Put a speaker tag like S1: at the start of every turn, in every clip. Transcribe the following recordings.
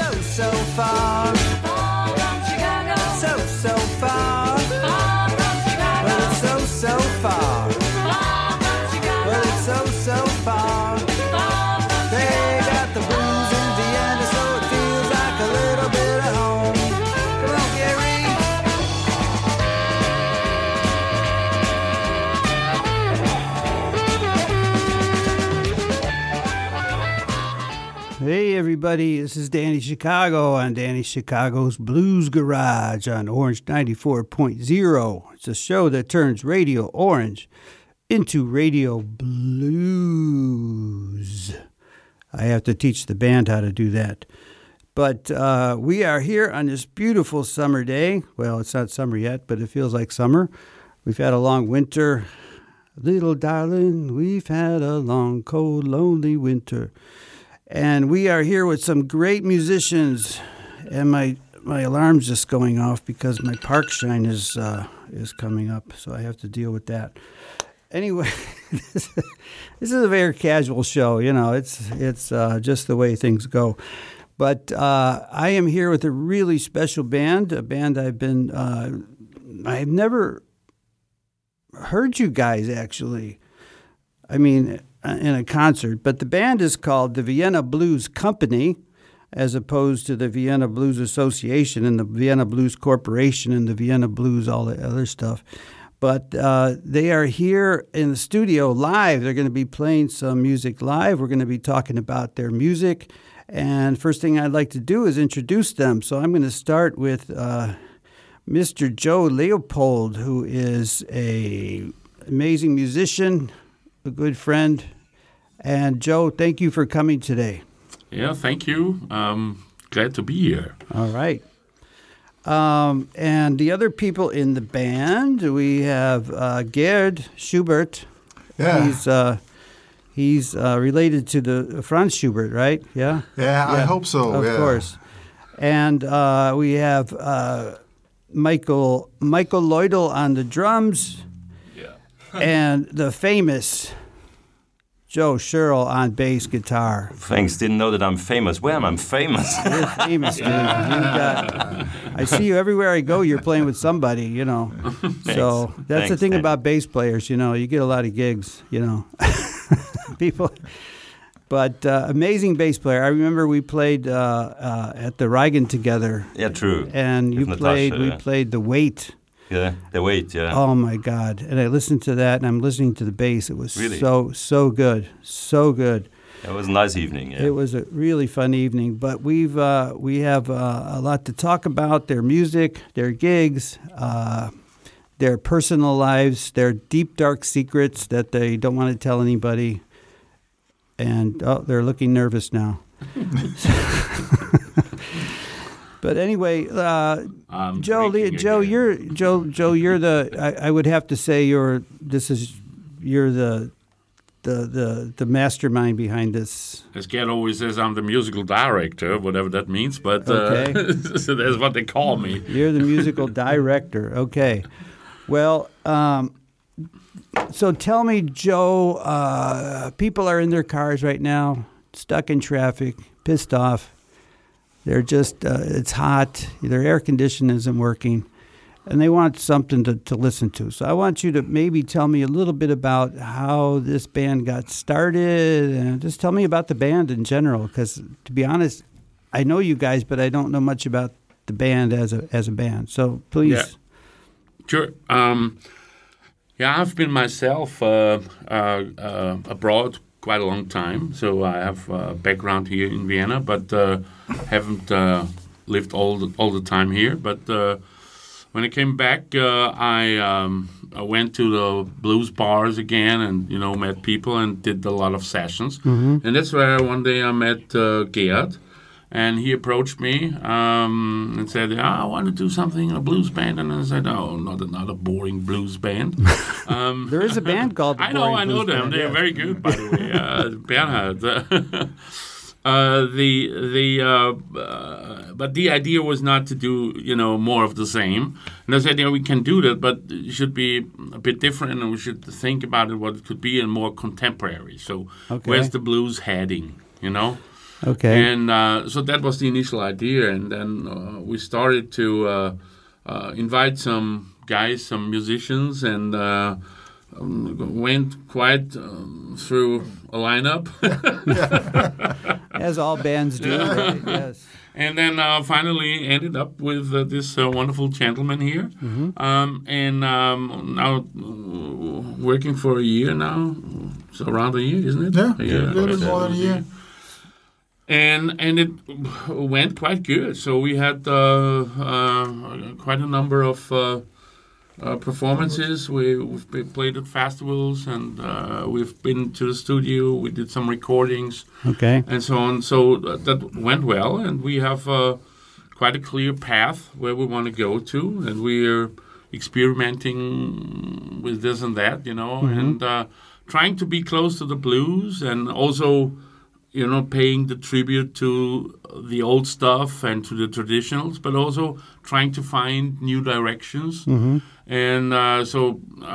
S1: So, so far. Everybody, this is Danny Chicago on Danny Chicago's Blues Garage on Orange 94.0. It's a show that turns Radio Orange into Radio Blues. I have to teach the band how to do that. But uh, we are here on this beautiful summer day. Well, it's not summer yet, but it feels like summer. We've had a long winter. Little darling, we've had a long, cold, lonely winter. And we are here with some great musicians. And my my alarm's just going off because my park shine is uh, is coming up, so I have to deal with that. Anyway, this is a very casual show. You know, it's it's uh, just the way things go. But uh, I am here with a really special band, a band I've been uh, I've never heard you guys actually. I mean, in a concert, but the band is called the Vienna Blues Company, as opposed to the Vienna Blues Association and the Vienna Blues Corporation and the Vienna Blues, all the other stuff. But uh, they are here in the studio live. They're going to be playing some music live. We're going to be talking about their music. And first thing I'd like to do is introduce them. So I'm going to start with uh, Mr. Joe Leopold, who is a amazing musician, a good friend. And Joe, thank you for coming today.
S2: Yeah, thank you. Um, glad to be here.
S1: All right. Um, and the other people in the band, we have uh, Gerd Schubert.
S3: Yeah.
S1: He's uh, he's uh, related to the Franz Schubert, right? Yeah.
S3: Yeah, I hope so.
S1: Of
S3: yeah.
S1: course. And uh, we have uh, Michael Michael Lloydel on the drums,
S2: Yeah.
S1: and the famous Joe Sherrill on bass guitar.
S4: Thanks. Didn't know that I'm famous. Where am I famous?
S1: You're famous, dude. You got, I see you everywhere I go. You're playing with somebody, you know. So that's the thing
S4: man.
S1: about bass players. You know, you get a lot of gigs. You know, people. But uh, amazing bass player. I remember we played uh, uh, at the Reigen together,
S4: yeah, true.
S1: and you played. We
S4: yeah.
S1: played the Weight.
S4: Yeah, the weight. Yeah.
S1: Oh my God! And I listened to that, and I'm listening to the bass. It was
S4: Really?
S1: so so good, so good.
S4: It was a nice evening. Yeah.
S1: It was a really fun evening, but we've uh, we have uh, a lot to talk about: their music, their gigs, uh, their personal lives, their deep dark secrets that they don't want to tell anybody. And oh, they're looking nervous now. but anyway, uh, Joe, Lee, Joe,
S2: again.
S1: you're Joe, Joe, you're the. I, I would have to say you're. This is you're the, the the the mastermind behind this.
S2: As Gerd always says, I'm the musical director, whatever that means, but uh,
S1: Okay.
S2: so that's what they call me.
S1: You're the musical director. Okay. Well, um, so tell me, Joe. Uh, people are in their cars right now, stuck in traffic, pissed off. They're just. Uh, it's hot. Their air conditioning isn't working, and they want something to, to listen to. So I want you to maybe tell me a little bit about how this band got started, and just tell me about the band in general. Because to be honest, I know you guys, but I don't know much about the band as a as a band. So please.
S2: Yeah. Sure. Um, yeah, I've been myself uh, uh, uh, abroad quite a long time, so I have a background here in Vienna, but uh, haven't uh, lived all the, all the time here. But uh, when I came back, uh, I um, I went to the blues bars again, and you know met people and did a lot of sessions, and that's where one day I met uh, Gerd. And he approached me um, and said, "I want to do something in a blues band." And I said, "Oh, not another boring blues band." um,
S1: There is a band called the
S2: I know, I know them.
S1: Band,
S2: They're
S1: yeah.
S2: very good, by the way. Uh, Bernhard. Uh, the the uh, uh, but the idea was not to do you know more of the same. And I said, yeah, we can do that, but it should be a bit different, and we should think about it what it could be and more contemporary. So
S1: Okay.
S2: where's the blues heading? You know.
S1: Okay.
S2: And uh, so that was the initial idea, and then uh, we started to uh, uh, invite some guys, some musicians, and uh, um, went quite um, through a lineup.
S1: As all bands do, right? Yes.
S2: and then uh, finally ended up with uh, this uh, wonderful gentleman here, um, and um, now uh, working for a year now, so around a year, isn't it?
S3: Yeah,
S2: a year,
S3: a little bit more than a year.
S2: And and it went quite good. So we had uh, uh, quite a number of. Uh, uh, performances. We, we've been- played at festivals and uh, we've been to the studio. We did some recordings
S1: Okay.
S2: and so on. So that, went well, and we have uh, quite a clear path where we want to go to, and we're experimenting with this and that, you know, and uh, trying to be close to the blues, and also, you know, paying the tribute to the old stuff and to the traditionals, but also trying to find new directions. And uh, so uh,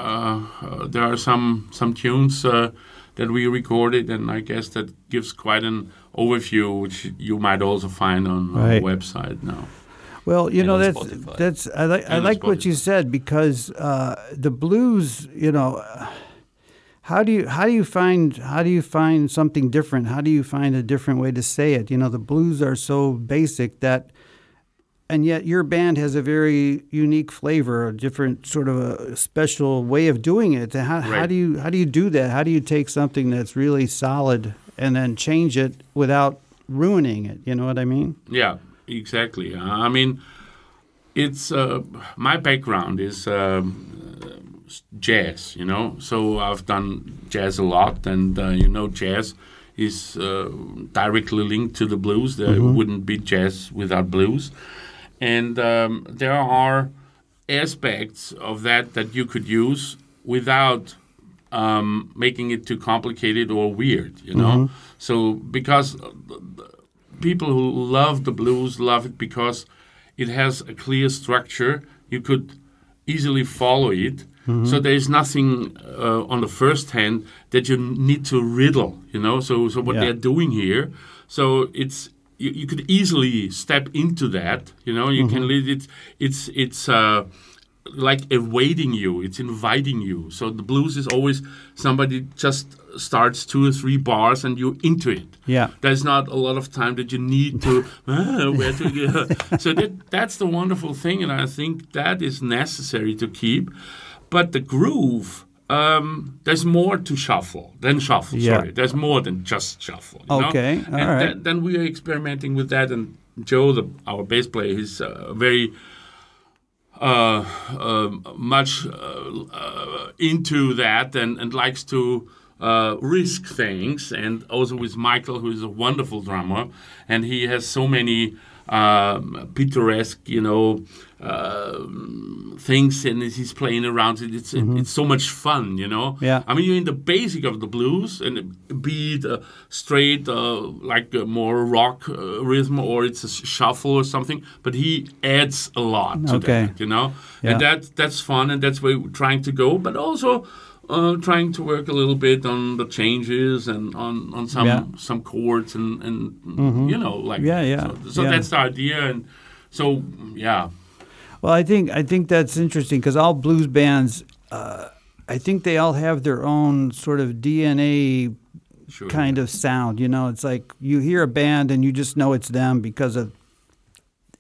S2: uh, there are some some tunes. Uh, that we recorded, and I guess that gives quite an overview, which you might also find on
S1: Right.
S2: our website now.
S1: Well, you
S4: And
S1: know that's
S4: Spotify.
S1: that's I like I
S2: And on
S1: like what you said because uh, the blues, you know, uh, how do you how do you find how do you find something different? How do you find a different way to say it? You know, the blues are so basic that and yet your band has a very unique flavor, a different sort of a special way of doing it. How, how do you how do you do that? How do you take something that's really solid and then change it without ruining it? You know what I mean?
S2: Yeah, exactly. I mean, it's uh, my background is um, uh, jazz, you know. So I've done jazz a lot, and uh, you know, jazz is uh, directly linked to the blues. There wouldn't be jazz without blues, and um, there are aspects of that that you could use without um, making it too complicated or weird, you know. So because people who love the blues love it because it has a clear structure. You could easily follow it. So there is nothing uh, on the first hand that you need to riddle, you know. So so what
S1: Yeah.
S2: they're doing here, so it's you, you could easily step into that, you know. You can lead it. It's it's. Uh, like awaiting you it's inviting you so the blues is always somebody just starts two or three bars and you're into it
S1: Yeah.
S2: there's not a lot of time that you need to uh, where to go. so that that's the wonderful thing and i think that is necessary to keep but the groove um, there's more to shuffle than shuffle
S1: Yeah.
S2: sorry there's more than just shuffle you know?
S1: Okay, all
S2: and
S1: right.
S2: then- then we are experimenting with that and joe the, our bass player he's uh, very uh, um much uh, uh, into that and, and likes to uh, risk things. And also with Michael, who is a wonderful drummer, and he has so many um, picturesque, you know, uh, things, and he's playing around it. It's it's so much fun, you know.
S1: Yeah.
S2: I mean, you're in the basic of the blues, and be it uh, straight, uh, like a more rock uh, rhythm, or it's a shuffle or something. But he adds a lot to
S1: Okay.
S2: that, you know,
S1: Yeah.
S2: and that that's fun, and that's where we're trying to go. But also. Uh, trying to work a little bit on the changes and on, on some
S1: Yeah. Mm-hmm.
S2: some chords and, and you know like
S1: Yeah, yeah,
S2: so, so
S1: yeah.
S2: that's the idea and so yeah
S1: Well, I think I think that's interesting because all blues bands, uh, I think they all have their own sort of DNA
S2: sure
S1: kind of sound. You know, it's like you hear a band and you just know it's them because of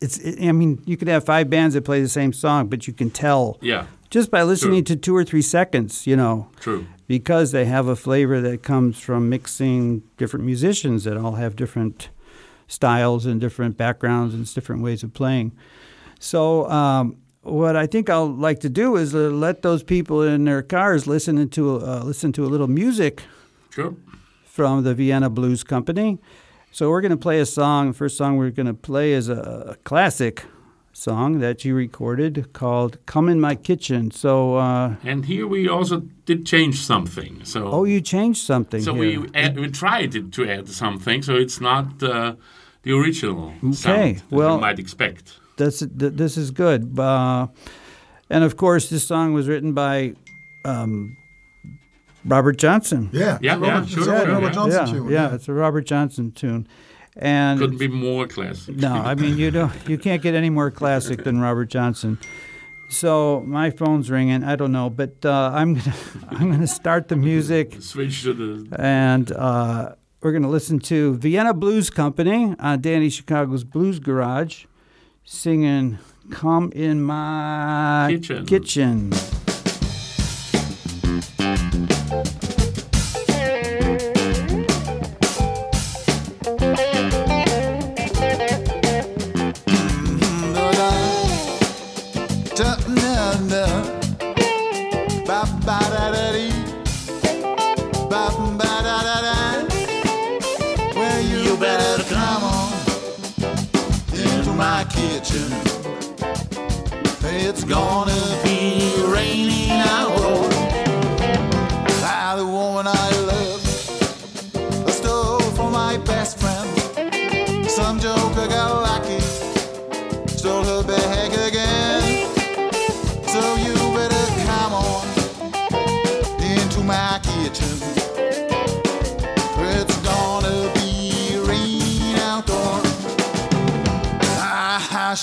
S1: it's. I mean, you could have five bands that play the same song, but you can tell
S2: yeah
S1: just by listening to two or three seconds. You know,
S2: true
S1: because they have a flavor that comes from mixing different musicians that all have different styles and different backgrounds and different ways of playing. So, um, what I think I'll like to do is uh, let those people in their cars listen to uh, listen to a little music
S2: sure
S1: from the Vienna Blues Company. So we're going to play a song. The first song we're going to play is a classic song that you recorded called "Come in My Kitchen." So, uh,
S2: and here we also did change something so
S1: oh, you changed something
S2: so
S1: here.
S2: we add, we tried to add something so it's not uh, the original sound that
S1: well-
S2: you might expect
S1: This this is good. Uh, and of course, this song was written by um, Robert Johnson.
S3: Yeah,
S2: Yeah,
S3: it's a
S2: yeah,
S3: Robert,
S2: sure,
S3: it's a
S2: sure,
S3: Robert. Johnson
S1: yeah,
S3: tune.
S1: yeah, it's a Robert Johnson tune. And
S5: Couldn't be more classic.
S1: no, I mean you don't. You can't get any more classic than Robert Johnson. So my phone's ringing. I don't know, but uh, I'm gonna I'm gonna start the music,
S5: Switch to the.
S1: and uh, we're gonna listen to Vienna Blues Company on Danny Chicago's Blues Garage, singing "Come in My
S5: Kitchen.
S1: Kitchen."
S3: My kitchen. It's gonna be raining out.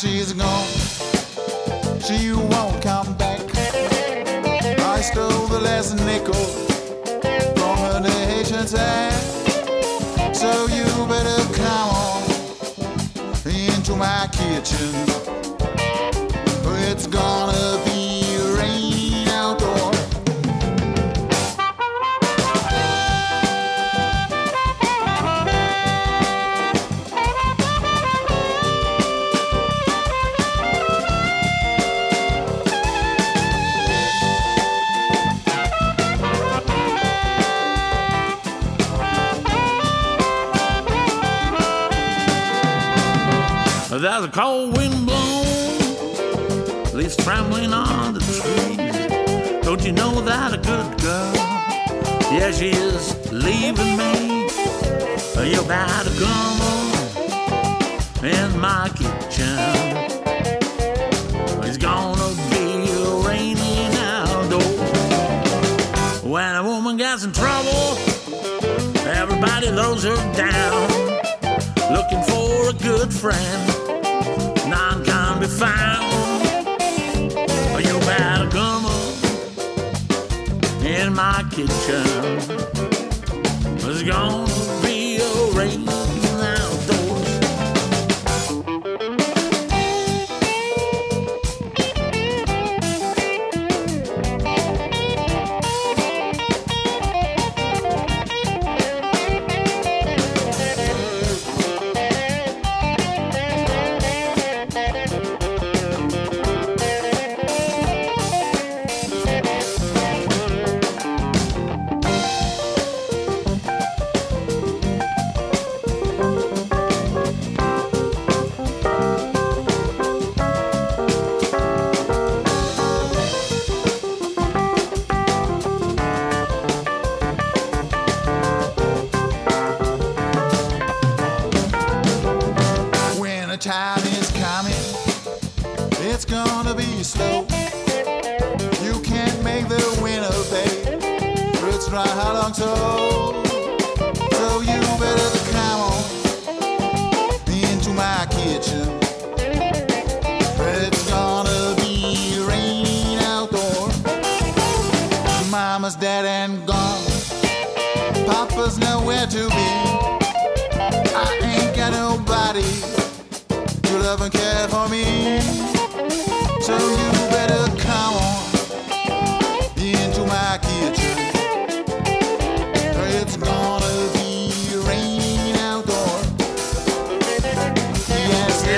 S3: She's gone. She won't come back. I stole the last nickel from her nation sack. So you better come on into my kitchen. It's gonna be
S2: cold wind blowing, leaves trembling on the trees. Don't you know that a good girl? Yeah, she is leaving me. You better come on in my kitchen. It's gonna be raining outdoors. When a woman gets in trouble, everybody throws her down looking for a good friend. Found. You better come on in my kitchen. It's gonna be a rain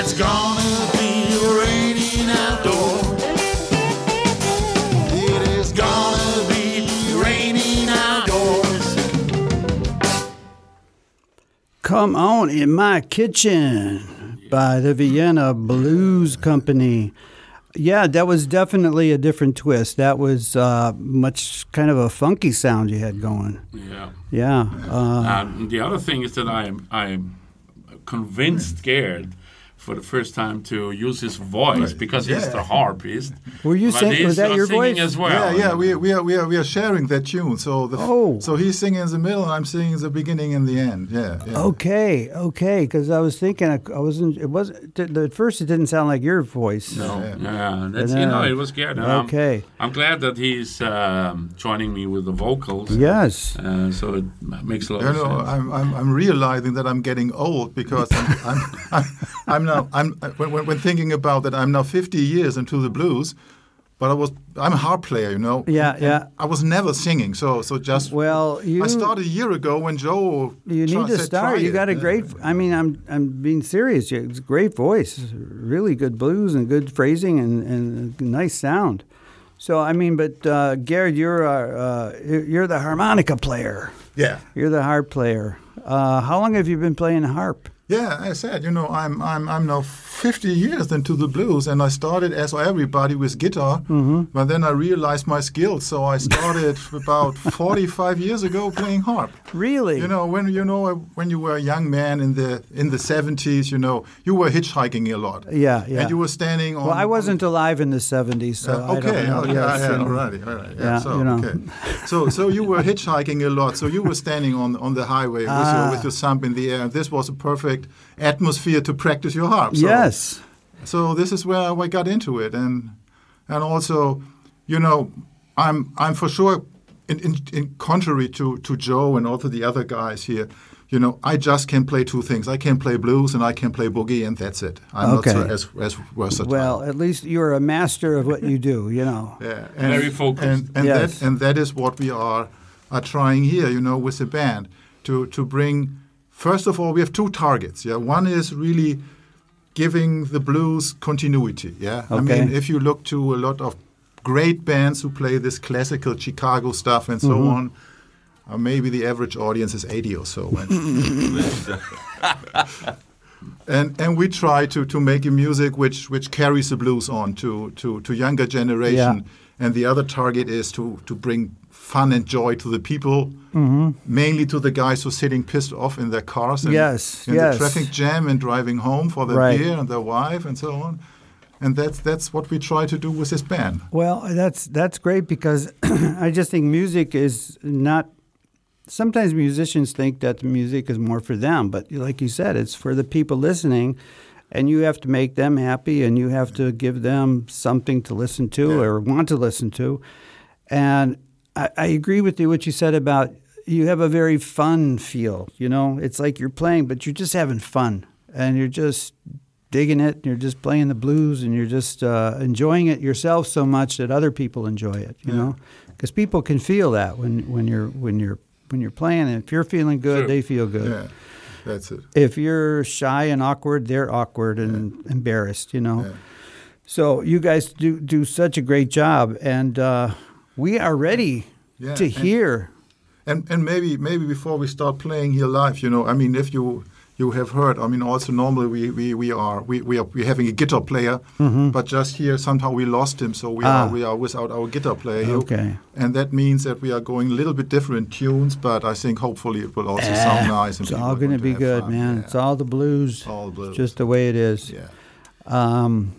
S3: it's gonna be raining outdoor. It is gonna be raining outdoors.
S1: Come on in my kitchen by the Vienna Blues Company. Yeah, that was definitely a different twist. That was uh, much kind of a funky sound you had going.
S5: Yeah.
S1: Yeah. Uh,
S5: And the other thing is that I am I am convinced scared
S2: for the first time to use his voice because he's the harpist.
S1: Were you
S2: But
S1: sing-
S2: he's,
S1: was that your voice?
S2: as well?
S5: Yeah, yeah, we, we are we are we are sharing that tune. So the
S1: Oh.
S5: so he's singing in the middle, and I'm singing the beginning and the end. Yeah, yeah.
S1: Okay, okay, because I was thinking I, I wasn't. It wasn't at first. It didn't sound like your voice.
S2: No,
S5: Yeah.
S2: yeah, that's
S1: And,
S2: you know it was good. and I'm-
S1: okay.
S2: I'm, glad that he's um, joining me with the vocals.
S1: Yes.
S2: Uh, so it makes a lot
S5: You
S2: of
S5: know,
S2: sense.
S5: I'm, I'm, I'm realizing that I'm getting old because I'm, I'm, I'm, I'm now I'm when, when, when thinking about that I'm now 50 years into the blues, but I was I'm a harp player, you know.
S1: Yeah,
S5: And
S1: yeah.
S5: I was never singing, so so just
S1: Well, you
S5: I started a year ago when Joe.
S1: You need to start. You
S5: it."
S1: got a great. I mean, I'm I'm being serious. You- It's a great voice, really good blues and good phrasing and, and nice sound. So I mean, but uh, Gerd, you're uh, uh, you're the harmonica player.
S5: Yeah.
S1: You're the harp player. Uh, how long have you been playing harp?
S5: Yeah, I said, you know, I'm I'm I'm now 50 years into the blues, and I started as everybody with guitar,
S1: Mm-hmm.
S5: but then I realized my skills, so I started about 45 years ago playing harp.
S1: Really?
S5: You know, when you know when you were a young man in the in the 70s, you know, you were hitchhiking a lot.
S1: Yeah, yeah.
S5: And you were standing on.
S1: well, I wasn't alive in the '70s, so
S5: uh,
S1: I
S5: okay,
S1: don't know.
S5: okay,
S1: Yes,
S5: yeah,
S1: you know.
S5: alrighty, alright, yeah,
S1: Yeah,
S5: so,
S1: you know.
S5: okay. so, so you were hitchhiking a lot. So you were standing on on the highway with, your,
S1: Ah.
S5: with your thumb in the air. This was a perfect atmosphere to practice your harp. So,
S1: Yes.
S5: So this is where I got into it, and and also, you know, I'm I'm for sure, in in, in contrary to to Joe and also the other guys here. You know, I just can play two things. I can play blues and I can play boogie, and that's it. I'm
S1: Okay.
S5: not so as as versatile.
S1: Well, at least you're a master of what you do. You know.
S5: Yeah,
S2: Very focused.
S5: And, and
S1: Yes.
S5: that and that is what we are are trying here, you know, with the band to to bring. First of all, we have two targets. Yeah, one is really giving the blues continuity. Yeah, I mean, if you look to a lot of great bands who play this classical Chicago stuff and so
S1: Mm-hmm.
S5: on. Uh, maybe the average audience is 80 or so. And, and and we try to to make a music which which carries the blues on to to to younger generation
S1: Yeah.
S5: and the other target is to to bring fun and joy to the people mainly to the guys who are sitting pissed off in their cars and
S1: Yes,
S5: in
S1: yes.
S5: the traffic jam and driving home for their
S1: Right.
S5: beer and their wife and so on and that's that's what we try to do with this band
S1: Well, that's that's great because I just think music is not. Sometimes musicians think that the music is more for them, but like you said, it's for the people listening, and you have to make them happy, and you have to give them something to listen to
S5: Yeah.
S1: or want to listen to. And I, I agree with you what you said about you have a very fun feel. You know, it's like you're playing, but you're just having fun, and you're just digging it. And you're just playing the blues, and you're just uh, enjoying it yourself so much that other people enjoy it. You know, because people can feel that when when you're when you're when you're playing. And if you're feeling good,
S2: Sure.
S1: they feel good.
S5: yeah that's it
S1: If you're shy and awkward, they're awkward and embarrassed. You know.
S5: Yeah.
S1: So you guys do do such a great job, and uh, we are ready
S5: Yeah,
S1: to
S5: and-
S1: hear.
S5: And and maybe maybe before we start playing here live, you know, I mean, if you you have heard, I mean, also normally we we, we are we, we are we having a guitar player, but just here somehow we lost him, so we
S1: Mm-hmm. Ah.
S5: are we are without our guitar player. here.
S1: Okay.
S5: And that means that we are going a little bit different tunes, but I think hopefully it will also sound nice. And
S1: It's all going to be good,
S5: fun.
S1: man.
S5: Yeah.
S1: It's all the blues.
S5: All blues.
S1: Just the way it is.
S5: yeah.
S1: Um,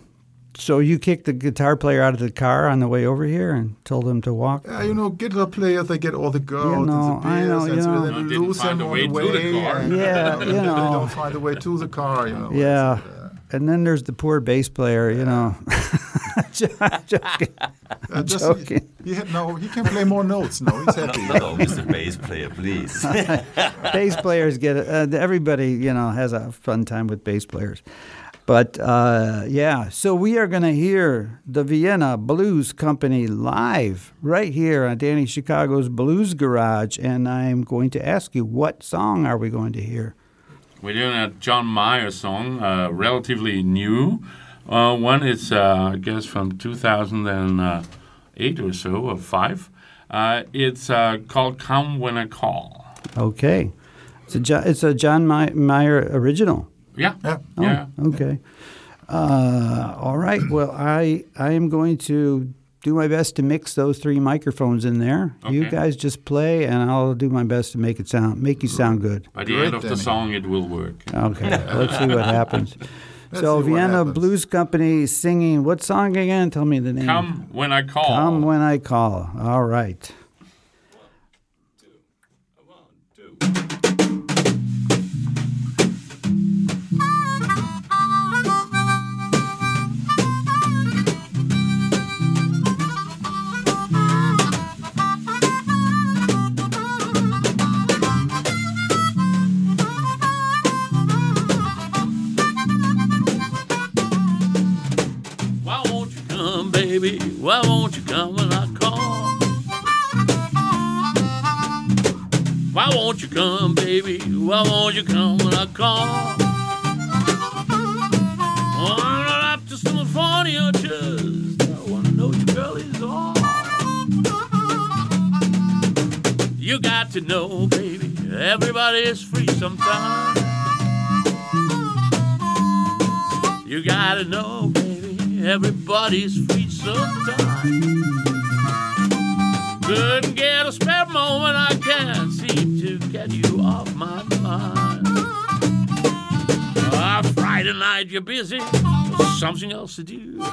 S1: so you kicked the guitar player out of the car on the way over here and told him to walk.
S5: Yeah, you know, guitar players, they get all the girls
S1: know,
S5: and the
S1: I
S5: beers,
S1: know,
S5: and
S1: you
S5: so
S1: know.
S5: then
S2: No,
S5: you
S2: didn't
S5: lose
S2: find
S5: them
S2: a
S5: on
S2: way
S5: the
S2: to the car.
S1: Yeah, you know.
S5: They don't find a way to the car, you know.
S1: Yeah.
S5: Uh,
S1: And then there's the poor bass player, you know. Joking.
S5: Uh, just,
S1: joking.
S5: He, he had no. He can play more notes No, He's happy.
S4: No, Mr. Bass player, please.
S1: bass players get it. Uh, everybody, you know, has a fun time with bass players. But uh, yeah, so we are going to hear the Vienna Blues Company live right here on Danny Chicago's Blues Garage, and I'm going to ask you, what song are we going to hear?
S2: We're doing a John Mayer song, uh, relatively new. Uh, one is, uh, I guess, from 2008 or so, or five. Uh, it's uh, called "Come When I Call."
S1: Okay, it's a Jo- it's a John My- Mayer original.
S2: Yeah,
S5: Yeah.
S1: Oh,
S2: yeah.
S1: Okay. Uh, all right. Well, I I am going to do my best to mix those three microphones in there. You guys just play, and I'll do my best to make it sound make you sound good.
S2: By the
S5: Great,
S2: end of the
S5: Danny.
S2: song, it will work.
S1: Okay. let's see what happens. so
S6: see what
S1: Vienna
S6: happens.
S1: Blues Company singing what song again? Tell me the name.
S5: Come when I call.
S1: Come when I call. All right.
S2: Why come, baby? Why won't you come when I call? I'm up to or just I wanna know your girl is on. You got to know, baby, everybody is free sometimes. You gotta know, baby, everybody's free sometimes. Couldn't get a spare moment, I can't seem to get you off my mind. Ah, Friday night you're busy, something else to do.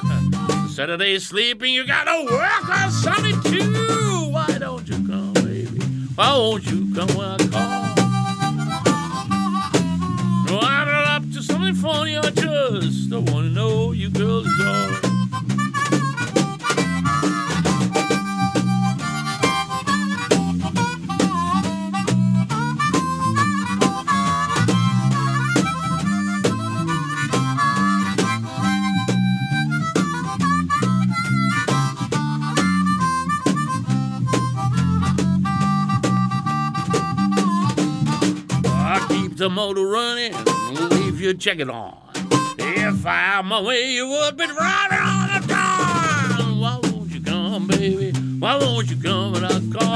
S2: Saturday sleeping, you gotta work on Sunday too. Why don't you come, baby? Why won't you come when I call? No, I'm not up to something funny. I just don't want to know you girls is the motor running, leave your jacket on. If I had my way, you would be driving on the dawn. Why won't you come, baby? Why won't you come when I call?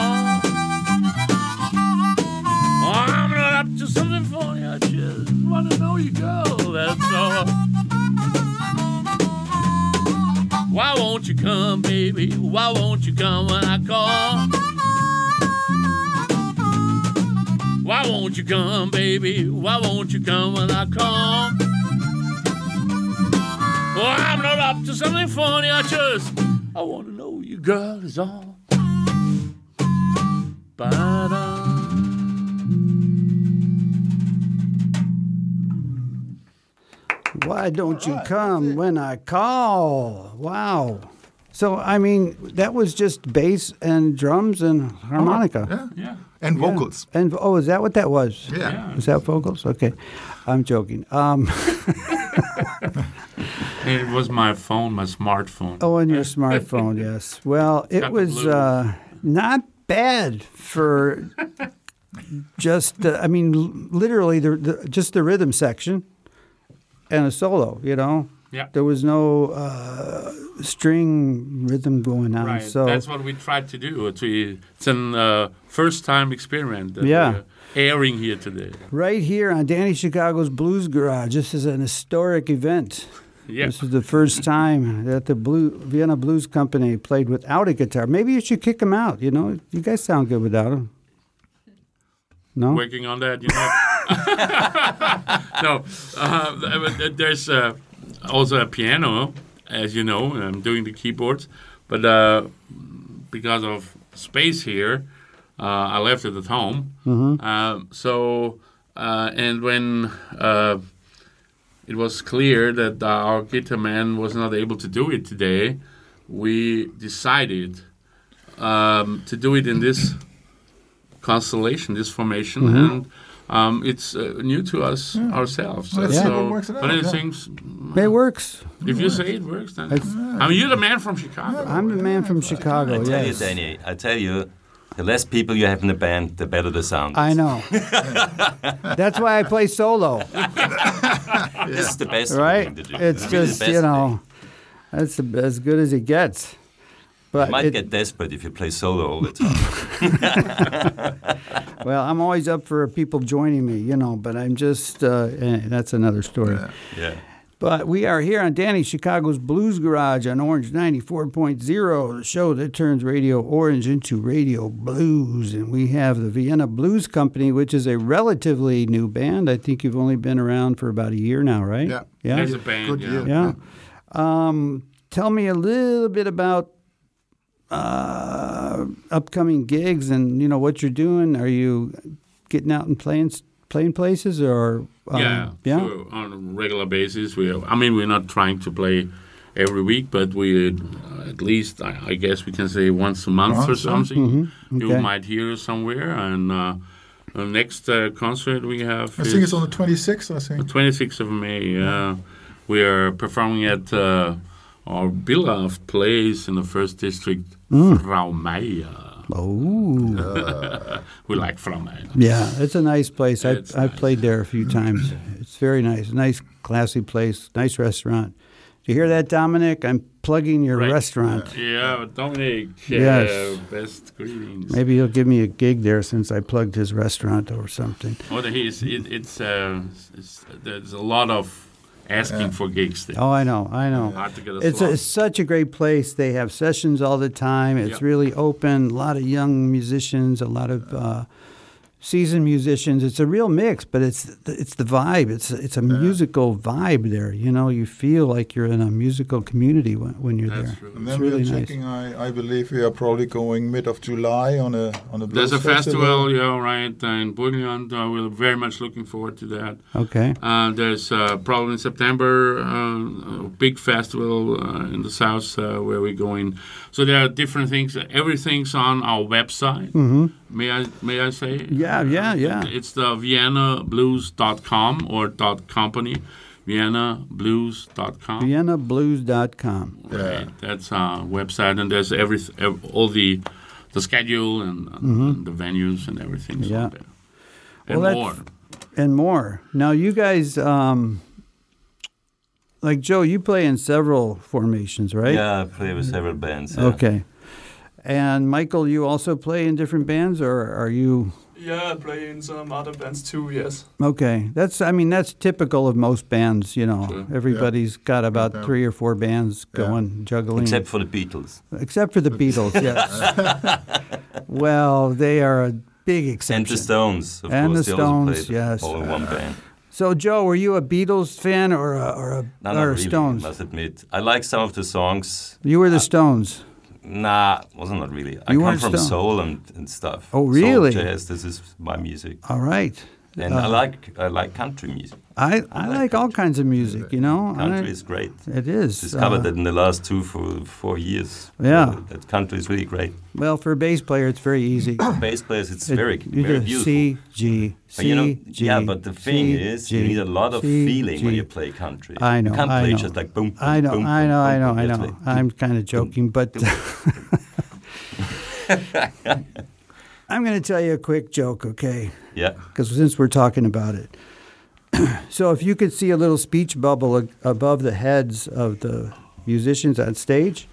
S2: I'm not up to something funny. I just want to know you go. That's all. Why won't you come, baby? Why won't you come when I call? Why won't you come, baby? Why won't you come when I call? Well, I'm not up to something funny. I just, I want to know you, girl, is all. Ba-da.
S1: Why don't you come when I call? Wow. So I mean, that was just bass and drums and uh-huh. harmonica.
S6: Yeah.
S5: Yeah.
S6: And vocals.
S1: And oh, is that what that was?
S6: Yeah.
S1: Was that vocals? Okay, I'm joking. Um,
S5: It was my phone, my smartphone.
S1: oh, on your smartphone, yes. Well, it was uh, not bad for just. Uh, I mean, literally, the, the just the rhythm section and a solo. You know.
S5: Yeah.
S1: There was no uh, string rhythm going on.
S5: Right.
S1: So
S5: That's what we tried to do. It's, a- uh, first time experiment that
S1: Yeah.
S5: we're airing here today.
S1: right here on Danny Chicago's Blues Garage, this is an historic event.
S5: Yeah.
S1: This is the first time that the Blue Vienna Blues Company played without a guitar. Maybe you should kick them out. You know, you guys sound good without them. No,
S5: Working on that, you know. no, uh, there's uh, also a piano, as you know, I'm doing the keyboards. But uh, because of space here, uh, I left it at home. Uh, so, uh, and when uh, it was clear that our guitar man was not able to do it today, we decided um, to do it in this constellation, this formation, and um, it's uh, new to us ourselves.
S6: Let's
S1: see
S5: so,
S6: what works it
S5: but it
S6: yeah.
S5: seems,
S1: it works.
S5: if you say it works, then
S1: It's-
S5: I mean you're the man from Chicago.
S1: I'm the man from Chicago.
S4: I tell you, Danny, I tell you, the less people you have in the band, the better the sound.
S1: I know. That's why I play solo,
S4: This is the best
S1: right?
S4: thing to do.
S1: It's just you know, that's the, as good as it gets.
S4: Thing.
S1: But
S4: You might
S1: it-
S4: get desperate if you play solo all the time.
S1: well, I'm always up for people joining me, you know. But I'm just uh, eh, that's another story.
S4: yeah.
S1: But we are here on Danny Chicago's Blues Garage on Orange 94.0, the show that turns Radio Orange into Radio Blues. And we have the Vienna Blues Company, which is a relatively new band. I think you've only been around for about a year now, right?
S5: Yeah.
S1: Yeah.
S2: As a band,
S5: Good
S2: yeah.
S5: year.
S1: Yeah. Um, tell me a little bit about uh, upcoming gigs and you know what you're doing. Are you getting out and playing playing places or um,
S2: yeah,
S1: yeah?
S2: sure, on a regular basis. We, I mean, we're not trying to play every week, but we uh, at least, I, I guess, we can say once a month or
S5: Once, yeah.
S2: something.
S1: Okay.
S2: You might hear us somewhere. And uh, the next uh, concert we have
S5: I
S2: is
S5: think it's on the 26th, I think.
S2: the
S5: think.
S2: 26th of May. Yeah, we are performing at uh, our beloved place in the first district, Frau Meier.
S1: Oh,
S2: We like Frau Meier.
S1: yeah, it's a nice place. I
S2: nice.
S1: played there a few times. It's very nice, nice, classy place, nice restaurant. Do you hear that, Dominic? I'm plugging your
S2: Right.
S1: restaurant.
S2: Yeah, Dominic.
S1: Yes.
S2: Uh, best greetings.
S1: Maybe he'll give me a gig there since I plugged his restaurant or something.
S2: Well, he is, it, it's, uh, it's there's a lot of asking for gigs there.
S1: Oh, I know, I know.
S2: Hard to get a
S1: It's, a, it's such a great place. They have sessions all the time. It's
S2: Yeah.
S1: really open. A lot of young musicians, a lot of uh, seasoned musicians. It's a real mix, but it's the, it's the vibe. It's it's a musical vibe there. You know, you feel like you're in a musical community when, when you're
S2: That's
S1: there.
S2: true.
S5: And
S1: It's
S5: then
S1: really
S5: we are
S1: nice.
S5: checking. I, I believe we are probably going mid of July on a on a blues
S2: There's a festival, yeah, right, uh, in Burgenland. Uh, we're very much looking forward to that.
S1: Okay.
S2: Uh, there's uh, probably in September uh, a big festival uh, in the south uh, where we're going. So there are different things. Everything's on our website. Mm-hmm. May I may I say?
S1: Yeah, yeah, yeah.
S2: It's the ViennaBlues.com or dot .company. ViennaBlues.com.
S1: ViennaBlues.com.
S5: Yeah.
S2: Right, that's our website, and there's every ev- all the the schedule and, and the venues and everything.
S1: Mm-hmm. Yeah.
S2: there. And
S1: Well,
S2: more.
S1: and more. Now, you guys, um, like Joe, you play in several formations, right?
S4: Yeah, I play with several bands. yeah.
S1: Okay. And Michael, you also play in different bands, or are you?
S7: Yeah, I play in some other bands too, yes.
S1: Okay, that's. I mean, that's typical of most bands. You know,
S2: Sure.
S1: everybody's got about
S5: Yeah.
S1: three or four bands
S5: Yeah.
S1: going, juggling.
S4: Except for the Beatles.
S1: except for the Beatles, yes. well, they are a big exception.
S4: And the Stones, of
S1: And
S4: course.
S1: the Stones,
S4: played
S1: yes.
S4: All in one uh, band.
S1: So, Joe, were you a Beatles fan or a, or a
S4: No,
S1: or
S4: not really,
S1: Stones?
S4: I must admit. I like some of the songs.
S1: You were the Stones.
S4: Nah, wasn't not really. I come from
S1: Stone.
S4: soul and, and stuff.
S1: Oh,
S4: Soul,
S1: really?
S4: jazz, this is my music.
S1: All right.
S4: And I like I like country music.
S1: I, I like all kinds of music, you know.
S4: Country
S1: I-
S4: is great.
S1: it is.
S4: Discovered
S1: uh,
S4: that in the last two for four years.
S1: Yeah.
S4: Uh, that country is really great.
S1: Well, for a bass player, it's very easy.
S4: Bass players, it's
S1: It-
S4: very
S1: you
S4: very
S1: do
S4: beautiful.
S1: C, G, C,
S4: you know,
S1: G.
S4: yeah, but the thing
S1: C,
S4: is,
S1: G,
S4: you need a lot of
S1: C,
S4: feeling when you play country.
S1: I know.
S4: You can't
S1: I
S4: play
S1: know.
S4: just like boom, boom,
S1: I know.
S4: boom,
S1: I
S4: boom,
S1: know. I know.
S4: boom.
S1: I know.
S4: to play
S1: I'm kind of joking, but I'm going to tell you a quick joke, okay?
S4: Yeah.
S1: Because since we're talking about it, so if you could see a little speech bubble a- above the heads of the musicians on stage,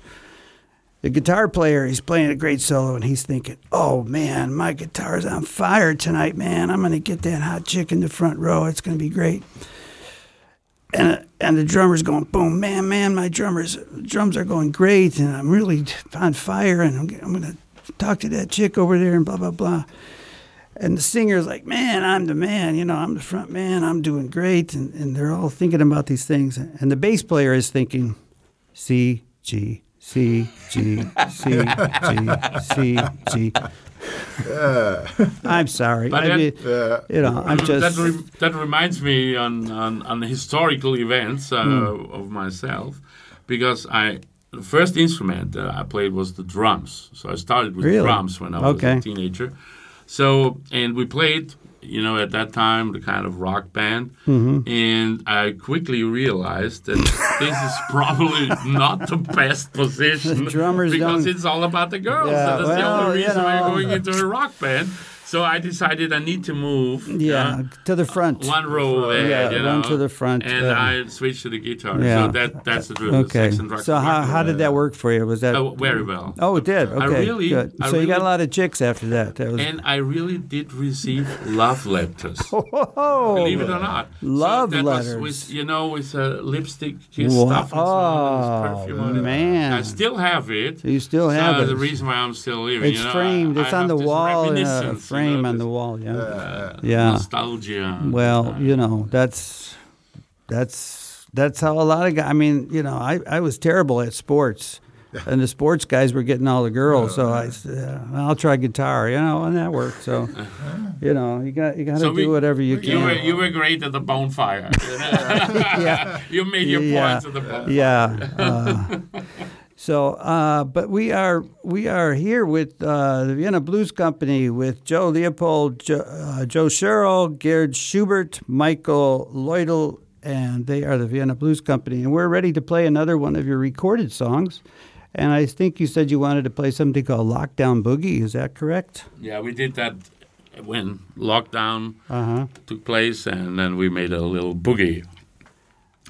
S1: the guitar player he's playing a great solo and he's thinking, "Oh man, my guitar's on fire tonight, man! I'm gonna get that hot chick in the front row. It's gonna be great." And and the drummer's going, "Boom, man, man! My drummers drums are going great, and I'm really on fire, and I'm, I'm gonna talk to that chick over there, and blah blah blah." And the singer's like, man, I'm the man, you know, I'm the front man, I'm doing great. And, and they're all thinking about these things. And the bass player is thinking, C, G, C, G, C, G, C, G. I'm sorry.
S2: But
S1: I
S2: that-
S1: mean,
S5: Yeah.
S1: you know, I'm
S2: that,
S1: just.
S2: re- that reminds me on, on, on historical events uh,
S1: Hmm.
S2: of myself because I the first instrument that I played was the drums. So I started with
S1: Really?
S2: drums when I was
S1: Okay.
S2: a teenager. So and we played, you know, at that time the kind of rock band,
S1: Mm-hmm.
S2: and I quickly realized that this is probably not the best position
S1: The drummers
S2: because
S1: don't-
S2: it's all about the girls.
S1: Yeah,
S2: so that's the
S1: well,
S2: only
S1: you
S2: reason we're going into a rock band. So I decided I need to move.
S1: Yeah, to the front.
S2: One row ahead,
S1: Yeah,
S2: you
S1: one to the front,
S2: and
S1: uh,
S2: I switched to the guitar.
S1: Yeah.
S2: So that that's the drill.
S1: Okay.
S2: Sex and drugs
S1: So
S2: and
S1: how how did that work for you? Was that
S2: Oh, very well.
S1: Oh, it did. Okay,
S2: really-
S1: good.
S2: I
S1: so you got a lot of chicks after that. That was
S2: And I really did receive love letters.
S1: oh,
S2: Believe it or not.
S1: Love
S2: so that
S1: letters.
S2: Was with, you know, with uh, lipstick, kiss
S1: Wow.
S2: stuff and so
S1: Oh,
S2: and perfume on
S1: man.
S2: I still have it.
S1: you still have
S2: so
S1: it.
S2: the reason why I'm still living.
S1: it's
S2: you know,
S1: framed.
S2: I,
S1: it's
S2: I
S1: on
S2: have
S1: the
S2: this
S1: wall. In a
S2: reminiscence, you
S1: frame on the wall. Yeah.
S2: uh,
S1: Yeah.
S2: Nostalgia.
S1: Well, you know, that's that's that's how a lot of guys. I mean, you know, I, I was terrible at sports, and the sports guys were getting all the girls. So I said, uh, I'll try guitar, you know, and that worked. So, you know, you got you got to
S2: So
S1: do
S2: we-
S1: whatever you
S2: You
S1: can.
S2: were you were great at the bonfire.
S1: yeah.
S2: you made your
S1: Yeah.
S2: points at the bonfire.
S1: Yeah. Uh, so, uh, but we are we are here with uh, the Vienna Blues Company with Joe Leopold, jo, uh, Joe Sherrill, Gerd Schubert, Michael Leudel, and they are the Vienna Blues Company, and we're ready to play another one of your recorded songs. And I think you said you wanted to play something called Lockdown Boogie. Is that correct?
S2: Yeah, we did that when lockdown
S1: Uh huh.
S2: took place, and then we made a little boogie.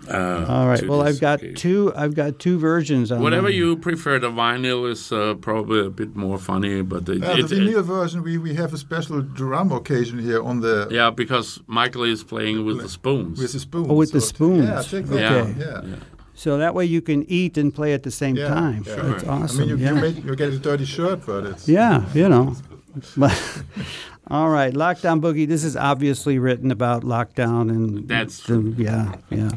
S2: Uh,
S1: All right. Well, I've got
S2: occasion.
S1: two. I've got two versions on
S2: Whatever
S1: them.
S2: you prefer, the vinyl is uh, probably a bit more funny, but it,
S5: Uh,
S2: it,
S5: the vinyl version, we, we have a special drum occasion here on the
S2: yeah, because Michael is playing with the spoons.
S5: with the spoons.
S1: Oh, with the spoons.
S5: Yeah, take that.
S2: yeah,
S1: Okay.
S5: Yeah.
S2: yeah.
S1: So that way you can eat and play at the same
S5: Yeah,
S1: time.
S5: yeah.
S1: That's
S2: Sure.
S1: awesome.
S5: I mean, you,
S1: yeah.
S5: you, make, you get a dirty shirt, but it's
S1: yeah, you know. But all right, Lockdown Boogie. This is obviously written about lockdown and
S2: That's
S1: the, yeah, yeah.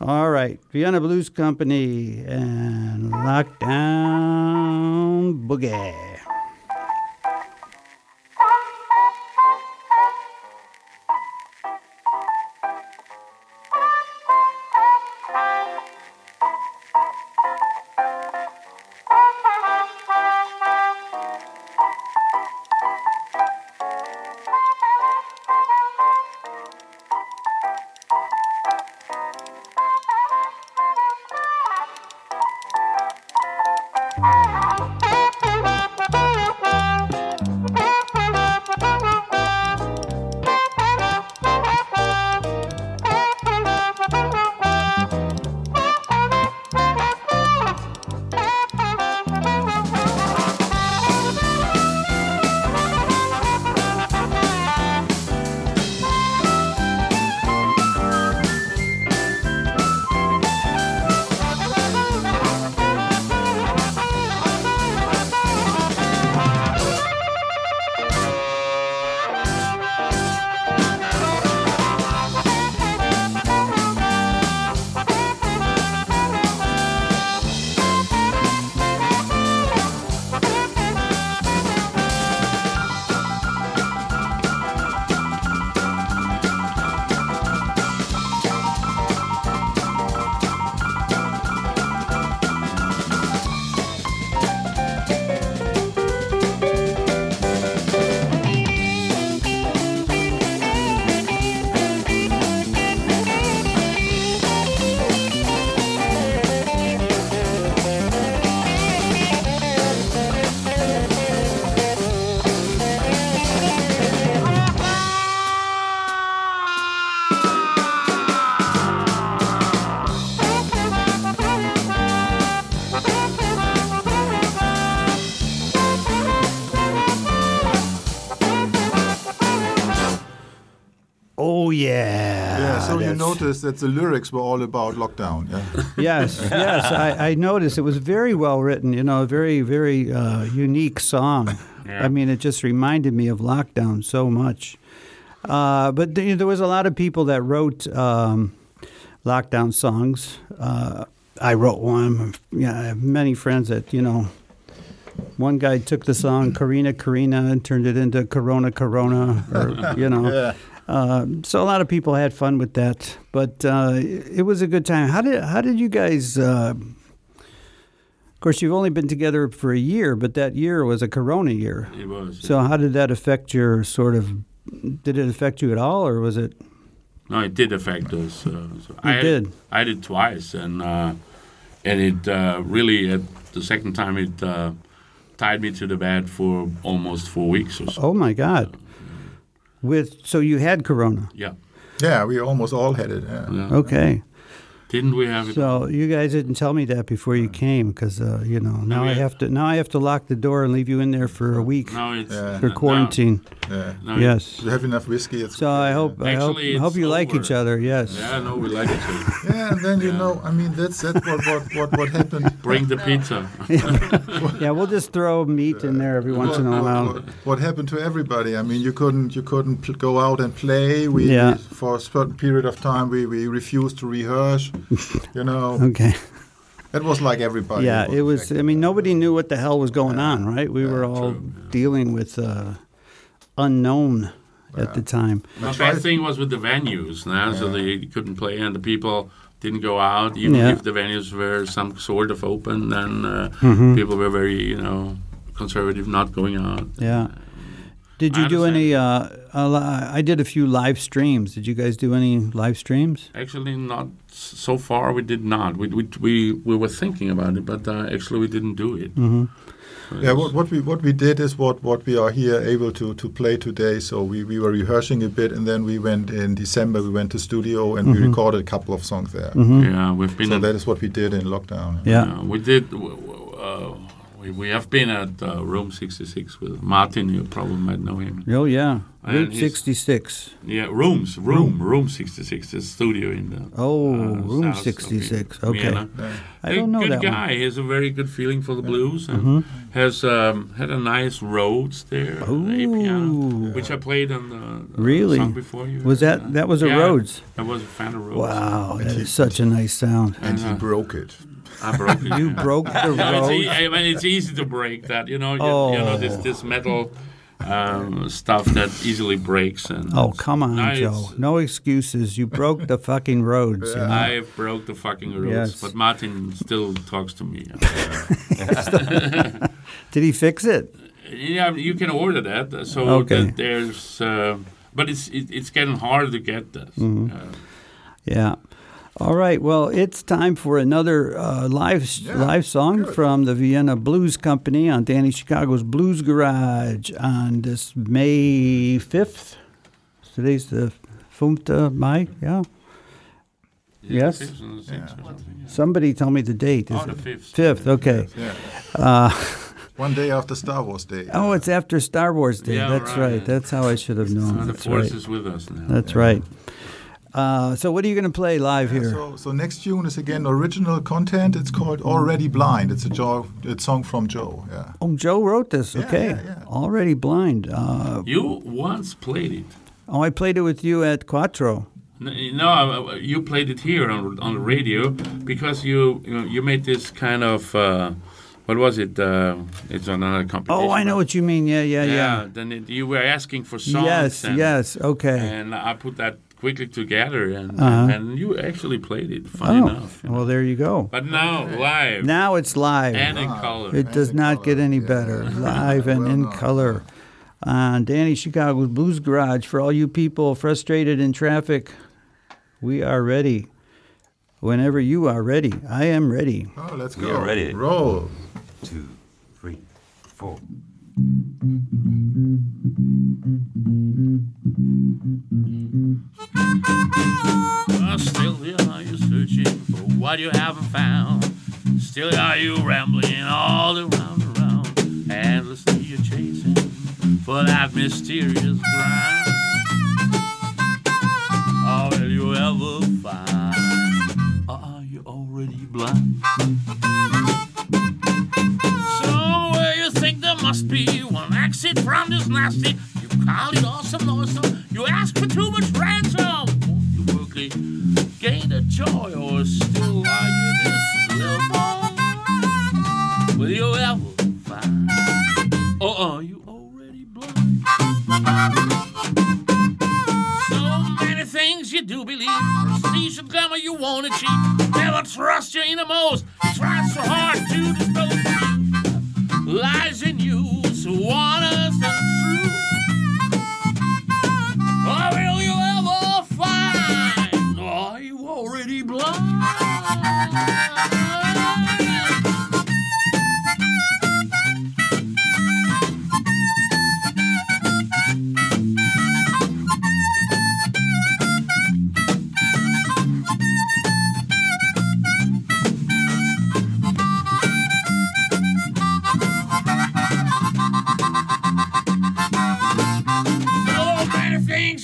S1: All right, Vienna Blues Company and Lockdown Boogie.
S5: So you
S1: that's-
S5: notice that the lyrics were all about lockdown. Yeah.
S1: Yes, yes. I, I noticed it was very well written. You know, a very, very uh, unique song.
S2: Yeah.
S1: I mean, it just reminded me of Lockdown so much. Uh, but th- there was a lot of people that wrote um, Lockdown songs. Uh, I wrote one. Yeah, I have many friends that you know. One guy took the song "Karina Karina" and turned it into "Corona Corona," or you know.
S5: Yeah.
S1: Uh, so a lot of people had fun with that, but uh, it was a good time. How did how did you guys? Uh, of course, you've only been together for a year, but that year was a Corona year.
S2: It was.
S1: So how did that affect your sort of? Did it affect you at all, or was it?
S2: No, it did affect us. Uh, so I
S1: did.
S2: I did twice, and uh, and it uh, really at the second time it uh, tied me to the bed for almost four weeks or so.
S1: Oh my God! With so you had Corona.
S2: Yeah.
S5: Yeah, we almost all had it. Yeah.
S2: yeah.
S1: Okay.
S2: Didn't we have it?
S1: So you guys didn't tell me that before you came, because uh, you know now I
S2: we-
S1: have to now I have to lock the door and leave you in there for a week
S2: no, it's
S5: Yeah.
S1: for
S2: no,
S1: quarantine.
S5: Yeah.
S2: No,
S1: Yes.
S5: You have enough whiskey. It's
S1: So I hope I hope,
S2: Actually,
S1: I hope
S2: it's
S1: you like each other. Yes.
S2: Yeah, no, we like each other.
S5: Yeah, and then you know, I mean, that's that's what what what, what happened.
S2: Bring the pizza.
S1: Yeah, we'll just throw meat in there every once in a while.
S5: what, what happened to everybody? I mean, you couldn't you couldn't pl- go out and play. We,
S1: Yeah.
S5: we for a certain period of time we, we refused to rehearse. you know,
S1: Okay.
S5: it was like everybody.
S1: Yeah, it was. I mean, nobody knew what the hell was going on, right? We were all
S2: true,
S1: dealing with uh, unknown at the time.
S2: The
S5: tried-
S2: bad thing was with the venues now, so they couldn't play and the people didn't go out. Even
S1: Yeah.
S2: if the venues were some sort of open, then uh,
S1: Mm-hmm.
S2: people were very, you know, conservative, not going out.
S1: Yeah. Did
S2: I
S1: you do any? Uh, I did a few live streams. Did you guys do any live streams?
S2: Actually, not so far. We did not. We we we, we were thinking about it, but uh, actually we didn't do it.
S1: Mm-hmm.
S5: Yeah, what, what we what we did is what, what we are here able to, to play today. So we, we were rehearsing a bit, and then we went in December. We went to studio and we recorded a couple of songs there.
S2: yeah, we've been.
S5: So that is what we did in lockdown.
S1: Yeah.
S2: uh, we did. w- w- we, we have been at uh, Room 66 with Martin. You probably might know him.
S1: Oh yeah,
S2: And
S1: Route sixty six.
S2: Yeah, rooms, room, room, 66, the studio in the.
S1: Oh,
S2: uh,
S1: Room
S2: south of
S1: 66,
S2: Vienna.
S1: okay. I
S2: A
S1: don't know
S2: good
S1: that
S2: guy.
S1: one.
S2: He has a very good feeling for the blues and
S1: Mhm.
S2: has um, had a nice Rhodes there, a piano,
S1: Ooh.
S2: which I played on the, the
S1: Really?
S2: song before you.
S1: Was that
S2: Uh,
S1: that was a
S2: yeah,
S1: Rhodes?
S2: I was a fan of Rhodes.
S1: Wow, that is such a nice sound.
S5: And he
S2: Uh-huh.
S5: broke it.
S2: I broke it.
S1: You broke the
S2: No, it's, I mean, it's easy to break that. You know, you, you know this
S1: Oh.
S2: this metal um, stuff that easily breaks. And
S1: Oh come on,
S2: No,
S1: Joe! No excuses. You broke the fucking Rhodes. You know?
S2: I broke the fucking rules,
S1: Yes.
S2: but Martin still talks to me.
S1: Did he fix it?
S2: yeah, you can order that. So
S1: Okay.
S2: that there's, uh, but it's it, it's getting harder to get this.
S1: Mm-hmm.
S2: Uh,
S1: Yeah. All right. Well, it's time for another uh, live
S5: Yeah,
S1: live song
S5: good.
S1: from the Vienna Blues Company on Danny Chicago's Blues Garage on this May fifth. Today's the Fünfte Mai. Yeah.
S2: is
S1: Yes.
S2: the fifth or the sixth or something? Yeah.
S1: Somebody tell me the date. Is
S2: Oh, the fifth.
S1: fifth? Okay.
S5: Yeah.
S1: Uh,
S5: One day after Star Wars Day.
S1: oh, it's after Star Wars Day.
S2: Yeah,
S1: That's right.
S2: right.
S1: That's how I should have known.
S2: The
S1: That's
S2: force
S1: right.
S2: is with us now.
S1: That's right. Uh, so, what are you going to play live
S5: Yeah,
S1: here?
S5: So, so next tune is again original content. It's called Already Blind. It's a Joe, it's song from Joe. Yeah.
S1: oh, Joe wrote this.
S5: Yeah,
S1: Okay.
S5: yeah, yeah.
S1: Already blind. Uh,
S2: You once played it.
S1: oh, I played it with you at Quattro.
S2: No, you played it here on on the radio because you you, you made this kind of uh, what was it? Uh, it's another competition.
S1: Oh, I know what you mean. Yeah, yeah,
S2: Yeah.
S1: yeah.
S2: Then it, you were asking for songs.
S1: Yes,
S2: and,
S1: yes. Okay.
S2: And I put that quickly together, and
S1: Uh-huh.
S2: and you actually played it. Funny
S1: Oh,
S2: enough. you know.
S1: well, there you go.
S2: But now live
S1: Now it's live.
S2: and in color.
S1: It does not
S5: color,
S1: get any
S5: yeah.
S1: better. Live and
S5: Well
S1: in
S5: done.
S1: color. On Danny Chicago's Blues Garage. For all you people frustrated in traffic, we are ready. Whenever you are ready, I am ready.
S5: Oh, let's go.
S4: We
S5: go.
S4: are ready.
S5: Roll.
S4: Two, three, four.
S2: Uh, still here are you searching for what you haven't found. Still are you rambling all around around. Endlessly you're chasing for that mysterious ground. Or will you ever find? Or are you already blind? Somewhere you think there must be one exit from this nasty. You awesome, awesome. You ask for too much ransom. Won't you quickly gain the joy, or still are you this little boy? Will you ever find? Or are you already blind? So many things you do believe. Prestige and glamour you won't achieve. Never trust your innermost. You try so hard to dispose. Lies in you, so honest and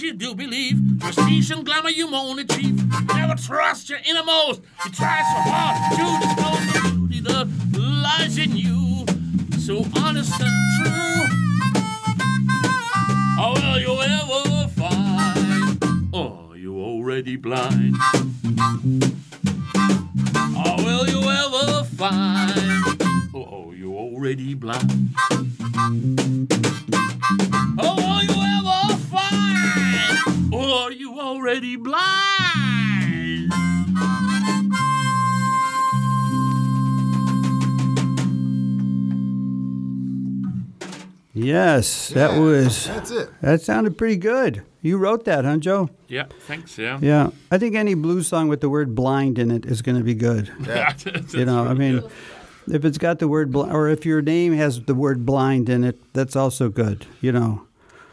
S2: you do believe. Prestige and glamour you won't achieve. Never trust your inner innermost. You try so hard
S1: Yes, that
S5: Yeah,
S1: was
S5: That's it.
S1: that sounded pretty good. You wrote that, huh, Joe?
S2: Yeah, thanks. Yeah.
S1: Yeah, I think any blues song with the word "blind" in it is going to be good.
S2: Yeah.
S1: You know, I mean, if it's got the word "blind," or if your name has the word "blind" in it, that's also good. You know.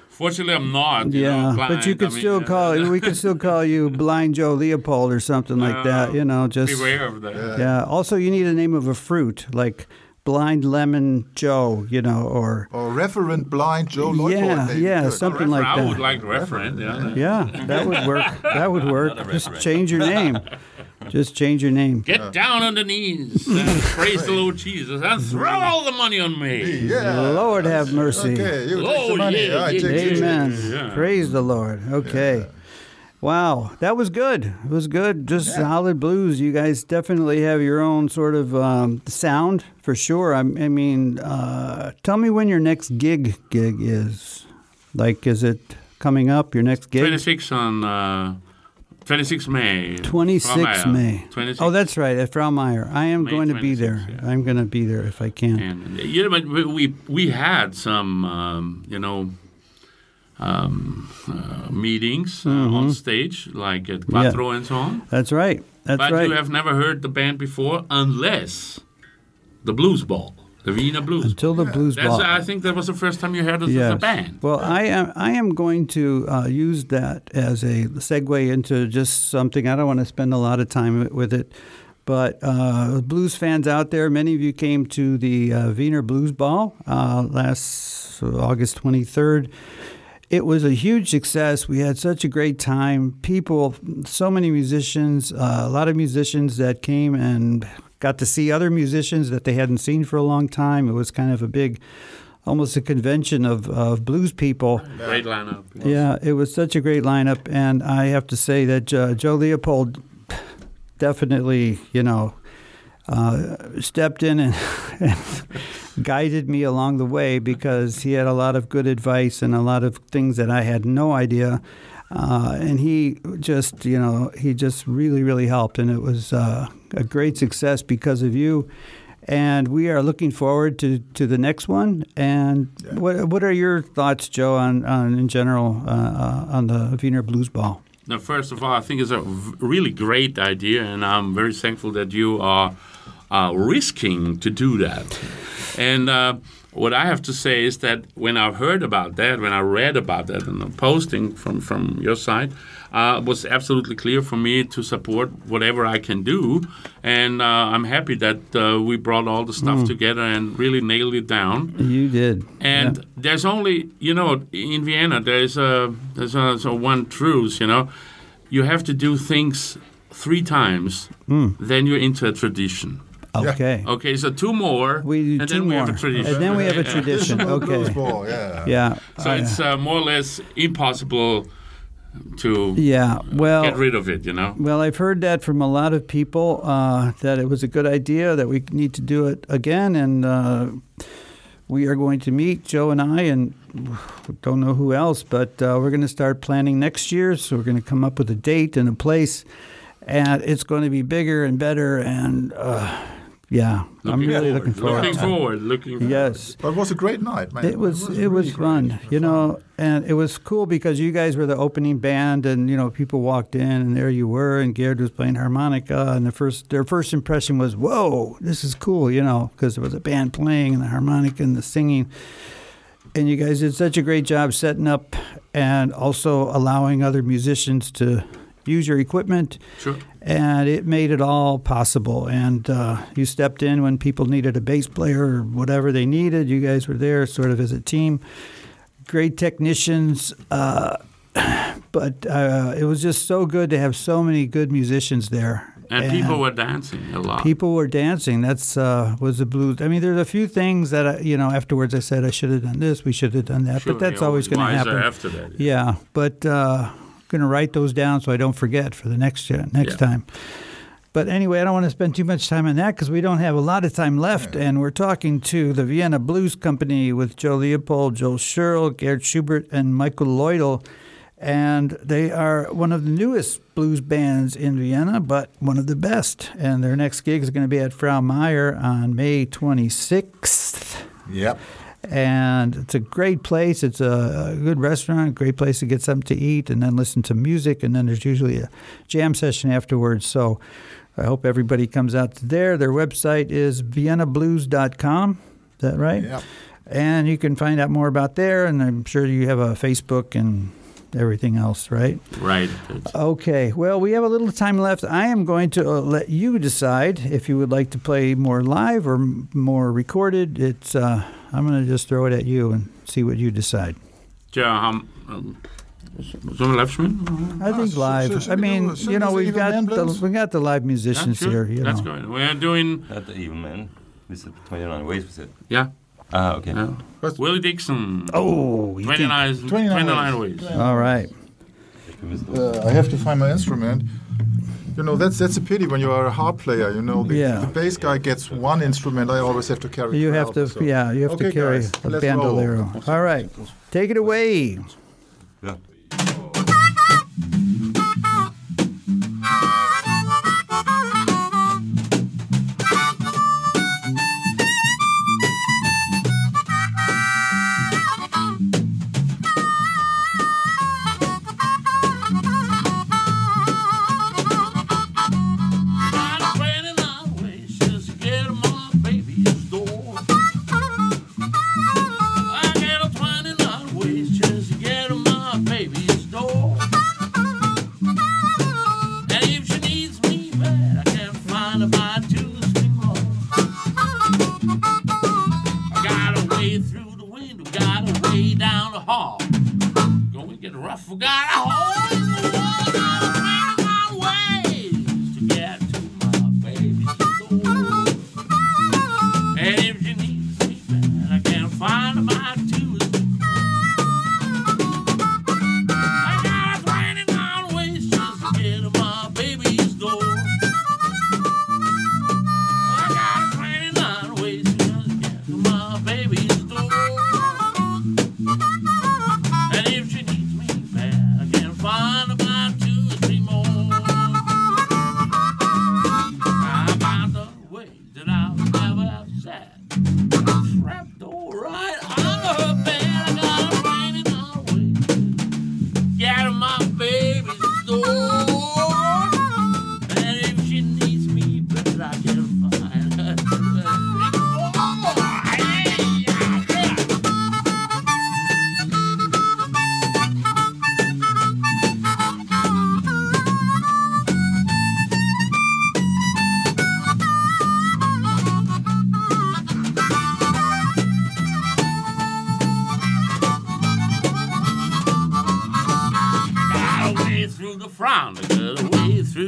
S2: Fortunately, I'm not. You
S1: yeah,
S2: know,
S1: but you
S2: blind.
S1: could
S2: I mean,
S1: still call we could still call you Blind Joe Leopold or something like that.
S2: uh,
S1: You know, just
S2: beware of that.
S1: yeah. Also, you need a name of a fruit like Blind Lemon Joe. You know, or
S5: Or Reverend Blind Joe Lloyd.
S1: Yeah, yeah,
S5: Good.
S1: something like that.
S2: I
S1: that.
S2: would like referent. Yeah.
S1: yeah, that would work. That would work. Just change your name. Just change your name.
S2: Get down on the knees and praise the Lord Jesus and throw all the money on me.
S5: Yeah.
S1: Lord have mercy.
S5: Okay, you take
S2: Oh,
S5: the money.
S2: yeah,
S5: I
S2: yeah,
S5: take the-
S1: Amen.
S2: Yeah.
S1: Praise the Lord. Okay. Wow, that was good. It was good. Just solid blues. You guys definitely have your own sort of um, sound for sure. I, I mean, uh, tell me when your next gig gig is. Like, is it coming up? Your next gig?
S2: 26 on uh, 26 May.
S1: 26 May.
S2: 26.
S1: Oh, that's right, at Fraumeier. I am
S2: May
S1: going to be there.
S2: yeah.
S1: I'm going to be there if I can.
S2: And you know, but we we, we had some um, you know um, uh, meetings uh, on stage, like at Quattro and so on.
S1: That's right. Mm-hmm. That's
S2: but
S1: right.
S2: you have never heard the band before, unless the Blues Ball, the Wiener Blues.
S1: Until the blues
S2: That's,
S1: ball.
S2: I think that was the first time you heard it as a band.
S1: Well, I am I am going to uh, use that as a segue into just something. I don't want to spend a lot of time with it, but uh, blues fans out there, many of you came to the uh, Wiener Blues Ball uh, last August twenty third. It was a huge success. We had such a great time. People, so many musicians, uh, a lot of musicians that came and got to see other musicians that they hadn't seen for a long time. It was kind of a big, almost a convention of, of blues people.
S2: Great lineup.
S1: Yeah, it was such a great lineup, and I have to say that uh, Joe Leopold definitely, you know, uh, stepped in and, and guided me along the way because he had a lot of good advice and a lot of things that I had no idea. Uh, and he just, you know, he just really, really helped, and it was uh, a great success because of you. And we are looking forward to, to the next one. And what what are your thoughts, Joe, on, on in general uh, uh, on the Wiener Blues Ball?
S2: Now, first of all, I think it's a really great idea, and I'm very thankful that you are uh, risking to do that. And uh, what I have to say is that when I heard about that, when I read about that in the posting from, from your side, uh, it was absolutely clear for me to support whatever I can do. And uh, I'm happy that uh, we brought all the stuff together and really nailed it down.
S1: You did.
S2: And
S1: Yeah.
S2: there's only, you know, in Vienna, there's a there's a, so one truth, you know, you have to do things three times, then you're into a tradition.
S1: Okay.
S2: Okay, so two more,
S1: We do
S2: and
S1: two
S2: then we have
S1: more.
S2: a tradition.
S1: And then we have a
S2: Yeah.
S1: tradition. Okay.
S5: ball, yeah.
S1: Yeah.
S2: So
S1: I-
S2: it's uh, more or less impossible to
S1: yeah. Well,
S2: get rid of it, you know.
S1: Well, I've heard that from a lot of people uh, that it was a good idea that we need to do it again, and uh, we are going to meet Joe and I, and don't know who else, but uh, we're going to start planning next year. So we're going to come up with a date and a place, and it's going to be bigger and better, and yeah, I'm really looking forward.
S2: Looking
S1: to
S2: forward. Looking forward.
S1: Yes.
S5: But it was a great night, man.
S1: It was it was,
S5: really
S1: fun,
S5: great.
S1: you know, and it was cool because you guys were the opening band, and you know people walked in, and there you were, and Gerd was playing harmonica, and the first their first impression was, "Whoa, this is cool," you know, because there was a band playing and the harmonica and the singing, and you guys did such a great job setting up and also allowing other musicians to use your equipment
S2: Sure.
S1: and it made it all possible. And uh, you stepped in when people needed a bass player or whatever they needed. You guys were there, sort of as a team. Great technicians, uh, but uh, it was just so good to have so many good musicians there.
S4: And people were dancing a lot.
S1: people were dancing. That's uh, was the blues. I mean, there's a few things that I, you know. Afterwards, I said I should have done this. We should have done that.
S4: Sure,
S1: but that's
S4: you're
S1: always going to happen.
S4: after that.
S1: Yeah, but uh, going to write those down so I don't forget for the next uh, next
S4: Yeah.
S1: time. But anyway, I don't want to spend too much time on that because we don't have a lot of time left. And we're talking to the Vienna Blues Company with Joe Leopold, Joel Scherl, Gerd Schubert, and Michael Lloydel. And they are one of the newest blues bands in Vienna, but one of the best. And their next gig is going to be at Frau Meyer on May 26th
S5: Yep.
S1: And it's a great place. It's a, a good restaurant, great place to get something to eat, and then listen to music. And then there's usually a jam session afterwards. So I hope everybody comes out to there. Their website is viennablues.com. Is that right?
S5: Yep.
S1: And you can find out more about there. And I'm sure you have a Facebook and everything else, right?
S4: Right.
S1: Okay. Well, we have a little time left. I am going to uh, let you decide if you would like to play more live or m- more recorded. It's uh, I'm going to just throw it at you and see what you decide.
S4: Ja, han, um, zullen we?
S1: I think live. I mean, you know,
S5: we
S1: we've got the we got the live musicians
S4: sure.
S1: here. You
S4: Let's
S1: know.
S4: go. We are doing,
S2: Not the evil man. We said 29 ways, we said.
S4: yeah.
S2: Ah, okay.
S4: yeah. Willie Dixon.
S1: Oh, you think-
S4: 29,
S5: 29
S4: 29 ways.
S1: all right.
S5: Uh, I have to find my instrument. You know, that's that's a pity when you are a harp player. You know, the,
S1: Yeah.
S5: the bass guy gets one instrument. I always have to carry.
S1: You
S5: 12,
S1: have to,
S5: so-
S1: yeah, you have
S5: Okay,
S1: to carry
S5: guys,
S1: a
S5: let's
S1: bandolero.
S5: roll.
S1: All right, take it away.
S2: Yeah.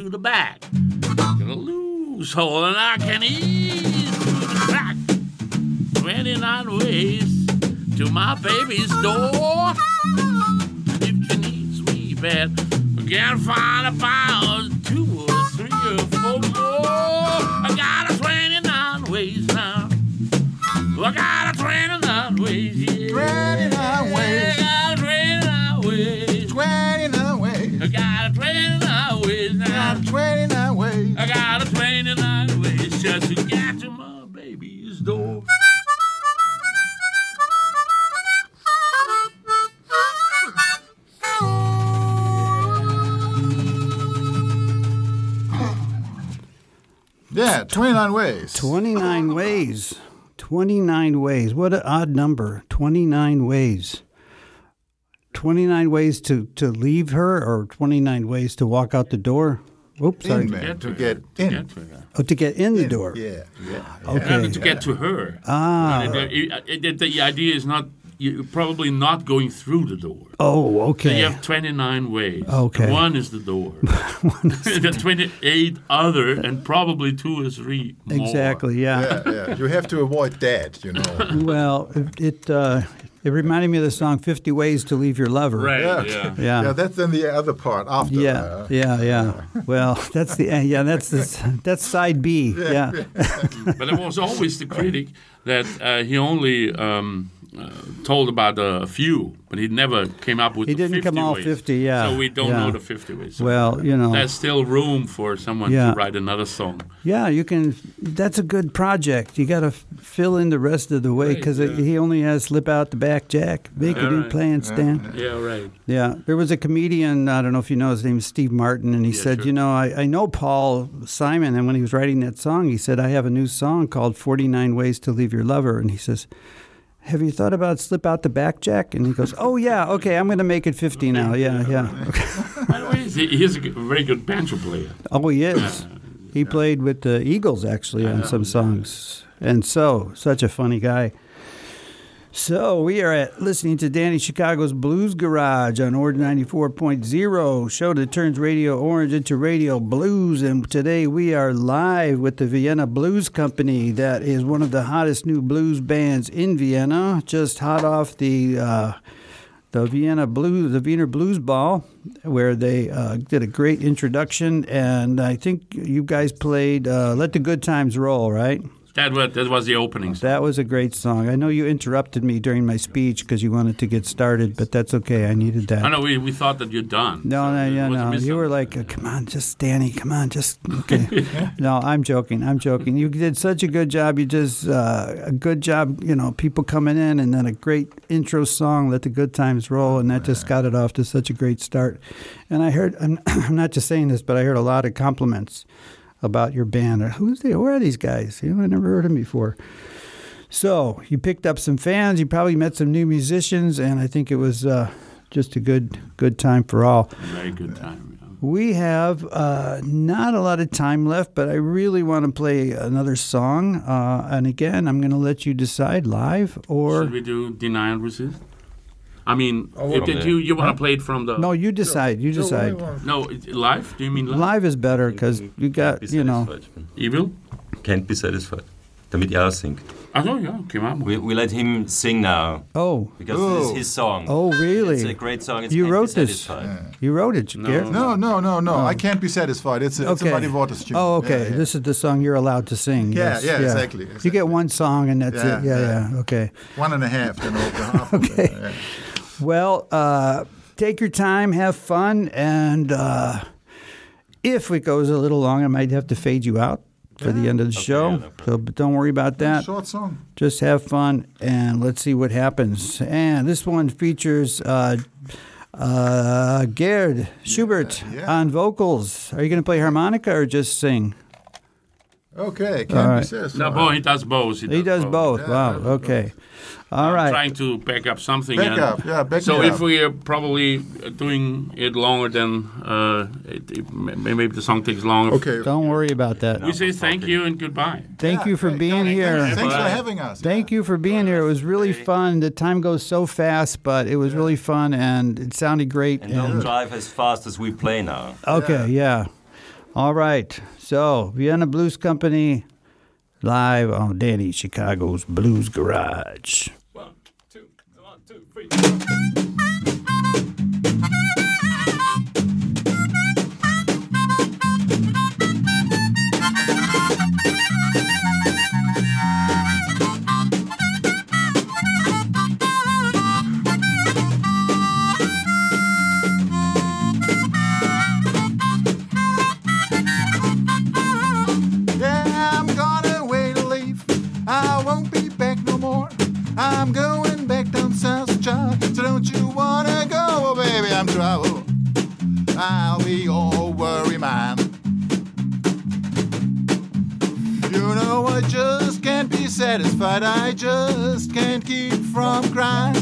S3: Through the back. Got a loose hole and I can ease through the crack. 29 ways to my baby's door. If she needs me bad, I can't find a two Yeah,
S5: 29 ways.
S3: 29 ways.
S5: 29 ways.
S1: What an odd number. 29 ways. 29 ways to, to leave her or 29 ways to walk out the door? Oops, sorry.
S5: In, man,
S4: Get
S5: to
S4: her,
S5: get
S4: to
S5: in.
S4: Get to.
S1: Oh, to get in the door.
S5: Yeah, yeah.
S1: Okay.
S4: And to get to her.
S1: Ah.
S4: And the, the- the idea is not
S2: you're probably not going through the door.
S1: Oh,
S2: So
S1: okay.
S2: you have 29 ways.
S1: Okay.
S2: One is the door. the 28 other, and probably two or three more.
S1: Exactly. Yeah.
S5: Yeah, yeah. You have to avoid that, you know.
S1: Well, it it, uh, it reminded me of the song "50 Ways to Leave Your Lover."
S2: Right,
S5: Yeah.
S2: yeah.
S1: Yeah.
S5: Yeah, that's then the other part after.
S1: Yeah,
S5: uh,
S1: yeah, yeah. Well, that's the uh, yeah. That's the that's side B. Yeah,
S2: But it was always the critic that uh, he only um, uh, told about a few, but he never came up with
S1: He
S2: the
S1: didn't
S2: 50
S1: come all
S2: ways.
S1: 50, yeah,
S2: So we don't
S1: yeah.
S2: know the 50 ways. So
S1: Well, you know.
S2: There's still room for someone
S1: Yeah.
S2: to write another song.
S1: yeah. You can. That's a good project. You got to fill in the rest of the way
S2: Right,
S1: because
S2: yeah.
S1: he only has slip out the back jack, make it
S2: Yeah, right.
S1: playing stand.
S2: Yeah, right.
S1: Yeah, there was a comedian. I don't know if you know his name is Steve Martin, and he
S2: Yeah,
S1: said,
S2: sure.
S1: you know, I, I know Paul Simon, and when he was writing that song, he said, I have a new song called 49 Ways to Leave Your Lover, and he says. Have you thought about slip out the back jack? And he goes, Oh yeah, okay, I'm going to make it 50 now. Yeah, yeah.
S2: By the way, he's, he's a very good banjo player.
S1: Oh, he is. He played with the Eagles actually on some songs, and so such a funny guy. So we are at listening to Danny Chicago's Blues Garage on Orange 94.0, show that turns Radio Orange into Radio Blues. And today we are live with the Vienna Blues Company. That is one of the hottest new blues bands in Vienna, just hot off the uh, the Vienna Blues, the Wiener Blues Ball, where they uh, did a great introduction. And I think you guys played uh, "Let the Good Times Roll," right?
S2: That was, that was the opening. song.
S1: That was a great song. I know you interrupted me during my speech because you wanted to get started, but that's okay. I needed that.
S2: I know we, we thought that you're done.
S1: No,
S2: So
S1: no, yeah, no. You were like. "Come on, just Danny, come on, just." Okay. no, I'm joking. I'm joking. You did such a good job. You just uh, a good job. You know, people coming in, and then a great intro song, "Let the Good Times Roll," and that just got it off to such a great start. And I heard, I'm, I'm not just saying this, but I heard a lot of compliments about your band. Who's they? Who are these guys? You know, I never heard them before. So you picked up some fans. You probably met some new musicians, and I think it was uh, just a good good time for all.
S2: Very good time. yeah.
S1: We have uh, not a lot of time left, but I really want to play another song. Uh, and again, I'm going to let you decide live or
S2: Should we do Deny and Resist? I mean,
S5: Oh,
S2: if did you, you want to play it from the...
S1: no. You decide. You decide.
S2: No, it- live? Do you mean live?
S1: Live is better because you got
S4: Be
S1: you know.
S4: satisfied.
S2: Evil?
S4: Can't be satisfied. Damit er singt.
S2: Oh, no, yeah, okay, man.
S4: We, we let him sing now
S1: Oh,
S4: because this
S5: Oh.
S4: is his song.
S1: oh, really?
S4: It's a great song. It's
S1: You wrote this.
S4: Satisfied.
S1: You wrote it, Gerd?
S5: No, no, no, no. I can't be satisfied. It's a, it's a Muddy Waters tune.
S1: Oh, okay.
S5: Yeah, yeah.
S1: This is the song you're allowed to sing.
S5: Yeah,
S1: yes.
S5: yeah, exactly,
S1: You get one song and that's
S5: Yeah,
S1: it. Yeah,
S5: yeah.
S1: yeah. Okay.
S5: One and a half, then over half. of it,
S1: Okay.
S5: Yeah.
S1: Well, uh, take your time, have fun, and uh, if it goes a little long, I might have to fade you out for the end of the show.
S4: yeah, no
S1: so, but don't worry about that.
S5: Short song.
S1: Just have fun, and let's see what happens. And this one features uh, uh, Gerd Schubert
S5: yeah.
S1: on vocals. Are you going to play harmonica or just sing?
S5: Okay, can't
S1: All
S5: be
S1: right.
S5: satisfied.
S2: No, boy, he does both.
S1: He does both.
S5: Yeah,
S1: wow.
S5: yeah, both.
S1: Okay. All
S2: trying to back up something.
S5: Back
S2: and
S5: up, yeah, back
S2: up.
S5: So
S2: if
S5: up.
S2: we are probably doing it longer than uh, it, it, maybe the song takes longer.
S5: Okay.
S1: Don't worry about that.
S2: We say thank you and goodbye.
S1: Thank
S5: Yeah,
S1: you for
S5: hey,
S1: being
S5: thank-
S1: here.
S5: Thanks for having us.
S1: Thank you for being here. It was really fun. The time goes so fast, but it was really fun and it sounded great.
S4: And don't drive as fast as we play now.
S1: okay, yeah. All right. So, Vienna Blues Company live on Danny Chicago's Blues Garage.
S5: Satisfied. I just can't keep from crying.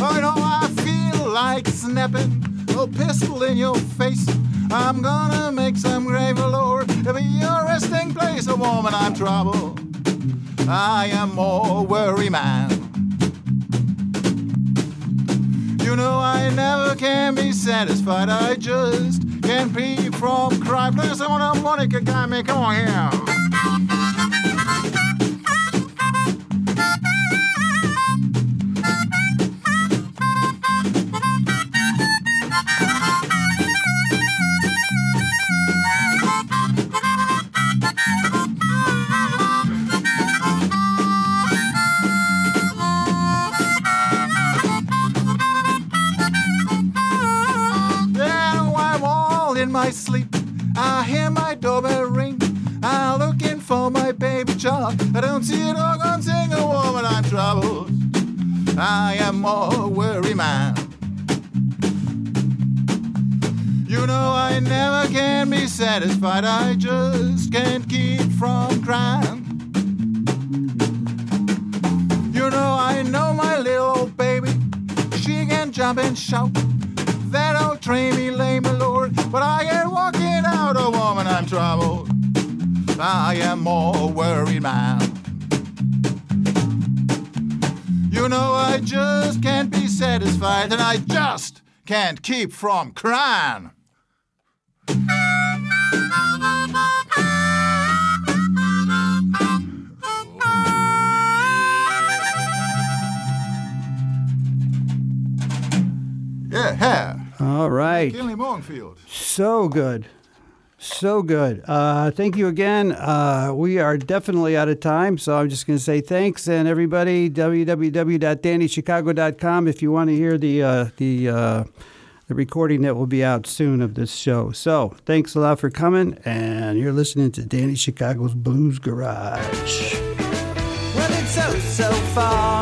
S5: Oh, know I feel like snapping a pistol in your face. I'm gonna make some grave, Lord, be your resting place. A woman, I'm trouble.
S3: I am more worry man. You know I never can be satisfied. I just can't be from crime. Play someone harmonica guy. Come on here. I am more worry man. You know I never can be satisfied. I just can't keep from crying. You know I know my little baby. She can jump and shout. That old train me lay, my lord. But I ain't walking out a woman, I'm troubled. I am more worried man. You know I just can't be satisfied, and I just can't keep from crying. Yeah,
S1: All right.
S3: Kinley Morganfield.
S1: So good. So good. Uh, thank you again. Uh, we are definitely out of time, so I'm just going to say thanks and everybody. www.dannychicago.com if you want to hear the uh, the uh, the recording that will be out soon of this show. So thanks a lot for coming, and you're listening to Danny Chicago's Blues Garage.
S8: Well, it's so, so far